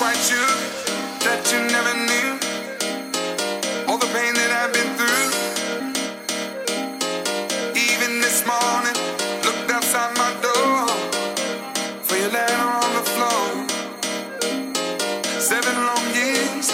quite true that you never knew all the pain that I've been through. Even this morning, looked outside my door for your letter on the floor. Seven long years